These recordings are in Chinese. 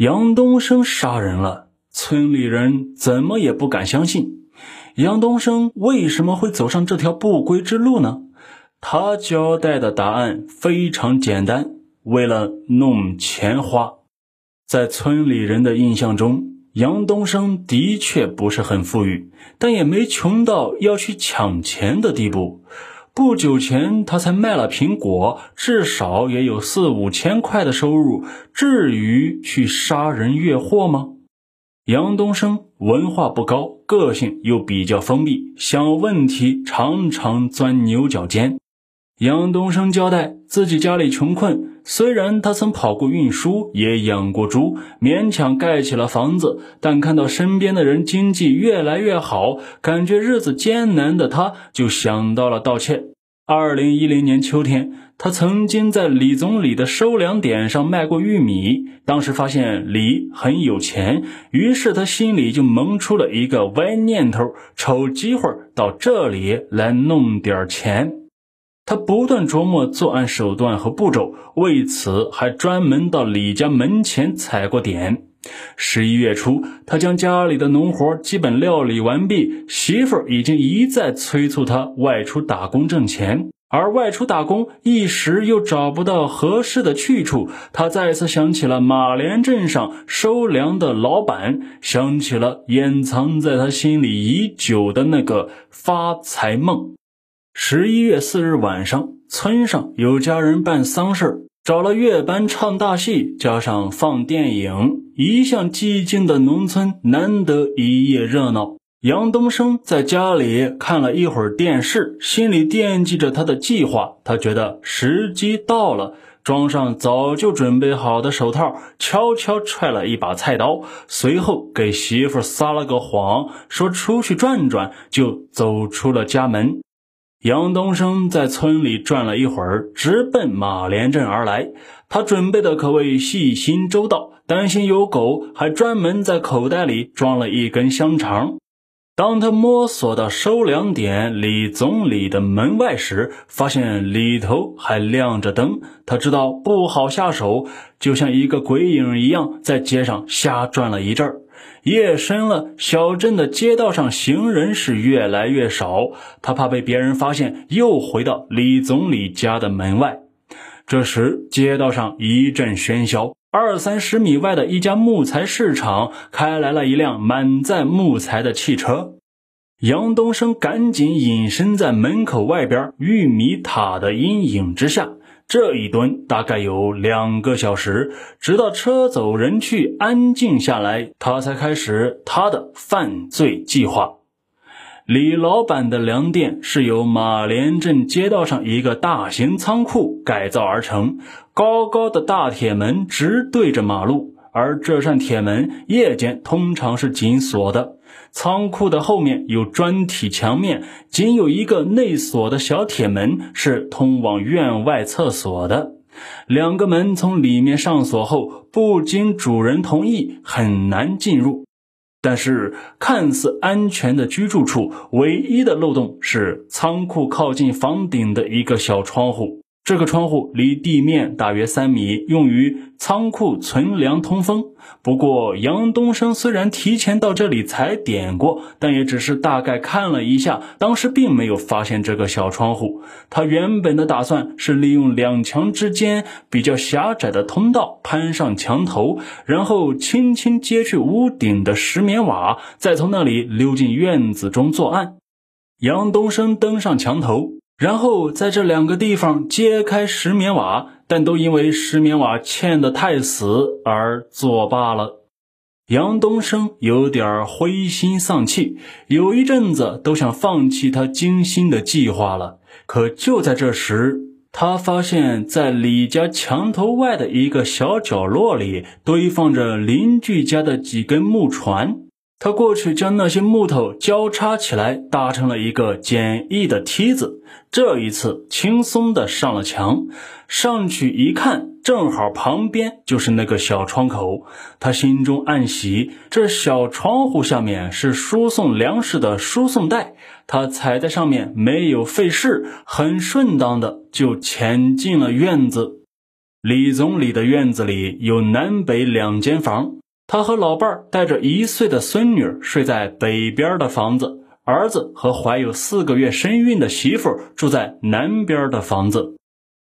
杨东升杀人了，村里人怎么也不敢相信。杨东升为什么会走上这条不归之路呢？他交代的答案非常简单：为了弄钱花。在村里人的印象中，杨东升的确不是很富裕，但也没穷到要去抢钱的地步。不久前他才卖了苹果，至少也有四五千块的收入，至于去杀人越货吗？杨东升文化不高，个性又比较封闭，想问题常常钻牛角尖。杨东升交代自己家里穷困，虽然他曾跑过运输，也养过猪，勉强盖起了房子，但看到身边的人经济越来越好，感觉日子艰难的他，就想到了盗窃。二零一零年秋天，他曾经在李总理的收粮点上卖过玉米，当时发现李很有钱，于是他心里就萌出了一个歪念头，瞅机会到这里来弄点钱。他不断琢磨作案手段和步骤，为此还专门到李家门前踩过点。十一月初，他将家里的农活基本料理完毕，媳妇儿已经一再催促他外出打工挣钱，而外出打工一时又找不到合适的去处。他再次想起了马连镇上收粮的老板，想起了掩藏在他心里已久的那个发财梦。十一月四日晚上，村上有家人办丧事，找了乐班唱大戏，加上放电影，一向寂静的农村难得一夜热闹。杨东升在家里看了一会儿电视，心里惦记着他的计划。他觉得时机到了，装上早就准备好的手套，悄悄揣了一把菜刀，随后给媳妇撒了个谎，说出去转转，就走出了家门。杨东升在村里转了一会儿，直奔马连镇而来。他准备的可谓细心周到，担心有狗，还专门在口袋里装了一根香肠。当他摸索到收粮点李总理的门外时，发现里头还亮着灯。他知道不好下手，就像一个鬼影一样，在街上瞎转了一阵儿。夜深了，小镇的街道上行人是越来越少。他怕被别人发现，又回到李总理家的门外。这时，街道上一阵喧嚣，二三十米外的一家木材市场开来了一辆满载木材的汽车。杨东升赶紧隐身在门口外边玉米塔的阴影之下。这一蹲大概有两个小时，直到车走人去，安静下来，他才开始他的犯罪计划。李老板的粮店是由马连镇街道上一个大型仓库改造而成，高高的大铁门直对着马路。而这扇铁门夜间通常是紧锁的。仓库的后面有砖体墙面，仅有一个内锁的小铁门是通往院外厕所的。两个门从里面上锁后，不经主人同意很难进入。但是看似安全的居住处，唯一的漏洞是仓库靠近房顶的一个小窗户。这个窗户离地面大约三米，用于仓库存粮通风。不过，杨东升虽然提前到这里踩点过，但也只是大概看了一下，当时并没有发现这个小窗户。他原本的打算是利用两墙之间比较狭窄的通道攀上墙头，然后轻轻揭去屋顶的石棉瓦，再从那里溜进院子中作案。杨东升登上墙头。然后在这两个地方揭开石棉瓦，但都因为石棉瓦嵌得太死而作罢了。杨东升有点灰心丧气，有一阵子都想放弃他精心的计划了。可就在这时，他发现，在李家墙头外的一个小角落里，堆放着邻居家的几根木船。他过去将那些木头交叉起来，搭成了一个简易的梯子。这一次轻松的上了墙，上去一看，正好旁边就是那个小窗口。他心中暗喜，这小窗户下面是输送粮食的输送带，他踩在上面没有费事，很顺当的就潜进了院子。李总理的院子里有南北两间房，他和老伴儿带着一岁的孙女睡在北边的房子，儿子和怀有四个月身孕的媳妇住在南边的房子。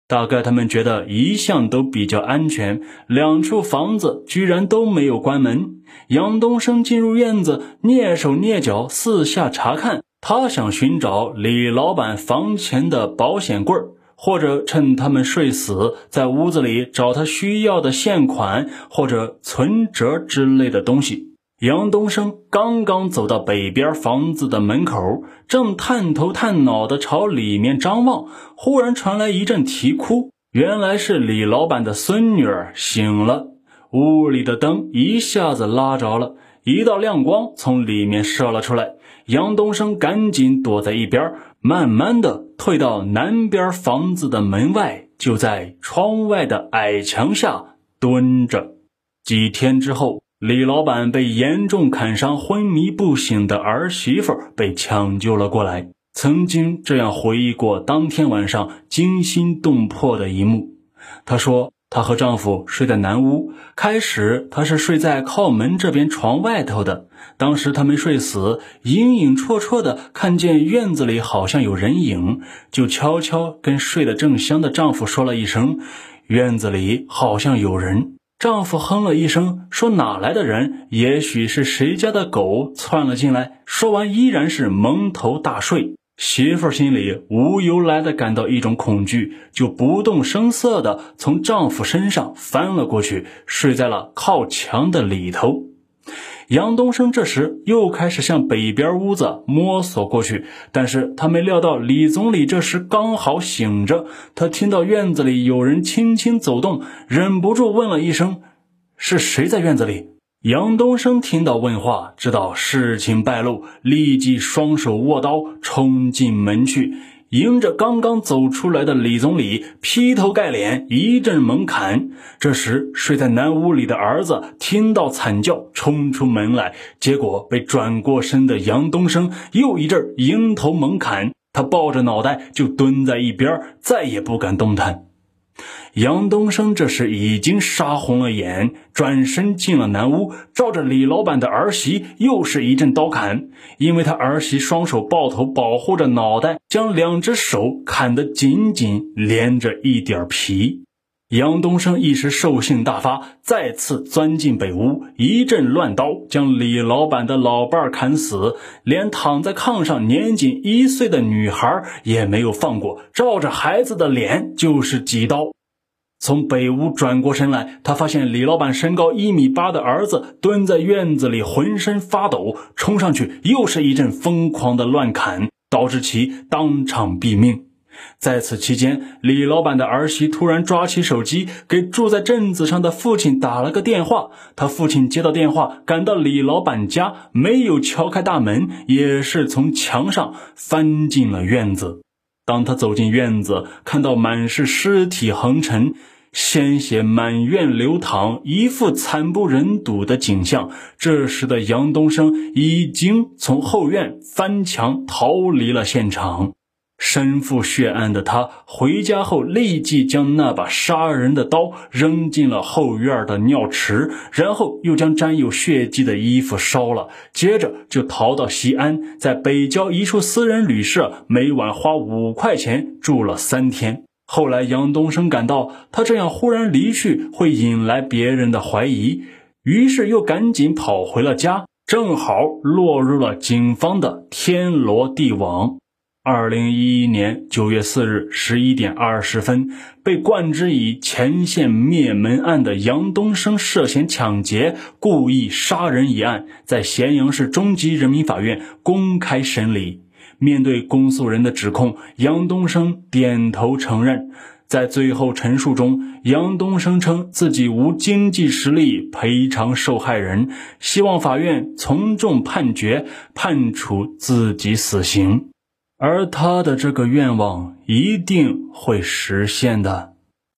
大概他们觉得一向都比较安全，两处房子居然都没有关门。杨东升进入院子，蹑手蹑脚四下查看，他想寻找李老板房前的保险柜儿，或者趁他们睡死，在屋子里找他需要的现款或者存折之类的东西。杨东升刚刚走到北边房子的门口，正探头探脑地朝里面张望，忽然传来一阵啼哭。原来是李老板的孙女儿醒了。屋里的灯一下子拉着了，一道亮光从里面射了出来。杨东升赶紧躲在一边，慢慢的退到南边房子的门外，就在窗外的矮墙下蹲着。几天之后。李老板被严重砍伤、昏迷不醒的儿媳妇被抢救了过来，曾经这样回忆过当天晚上惊心动魄的一幕。她说：“她和丈夫睡在南屋，开始她是睡在靠门这边床外头的。当时她没睡死，隐隐绰绰的看见院子里好像有人影，就悄悄跟睡得正香的丈夫说了一声：‘院子里好像有人。’”丈夫哼了一声，说：“哪来的人？也许是谁家的狗窜了进来。”说完，依然是蒙头大睡。媳妇心里无由来的感到一种恐惧，就不动声色的从丈夫身上翻了过去，睡在了靠墙的里头。杨东升这时又开始向北边屋子摸索过去，但是他没料到李总理这时刚好醒着，他听到院子里有人轻轻走动，忍不住问了一声：“是谁在院子里？”杨东升听到问话，知道事情败露，立即双手握刀冲进门去。迎着刚刚走出来的李总理，劈头盖脸一阵猛砍。这时，睡在南屋里的儿子听到惨叫，冲出门来，结果被转过身的杨东升又一阵迎头猛砍。他抱着脑袋就蹲在一边，再也不敢动弹。杨东升这时已经杀红了眼，转身进了南屋，照着李老板的儿媳又是一阵刀砍。因为他儿媳双手抱头保护着脑袋，将两只手砍得紧紧连着一点皮。杨东升一时兽性大发，再次钻进北屋，一阵乱刀将李老板的老伴砍死，连躺在炕上年仅一岁的女孩也没有放过，照着孩子的脸就是几刀。从北屋转过身来，他发现李老板身高一米八的儿子蹲在院子里，浑身发抖，冲上去又是一阵疯狂的乱砍，导致其当场毙命。在此期间，李老板的儿媳突然抓起手机，给住在镇子上的父亲打了个电话。他父亲接到电话，赶到李老板家，没有敲开大门，也是从墙上翻进了院子。当他走进院子，看到满是尸体横陈。鲜血满院流淌，一副惨不忍睹的景象。这时的杨东升已经从后院翻墙逃离了现场。身负血案的他回家后，立即将那把杀人的刀扔进了后院的尿池，然后又将沾有血迹的衣服烧了。接着就逃到西安，在北郊一处私人旅社，每晚花五块钱住了三天。后来，杨东升感到他这样忽然离去会引来别人的怀疑，于是又赶紧跑回了家，正好落入了警方的天罗地网。二零一一年九月四日十一点二十分，被冠之以前线灭门案的杨东升涉嫌抢劫、故意杀人一案，在咸阳市中级人民法院公开审理。面对公诉人的指控，杨东升点头承认。在最后陈述中，杨东升称自己无经济实力赔偿受害人，希望法院从重判决，判处自己死刑。而他的这个愿望一定会实现的。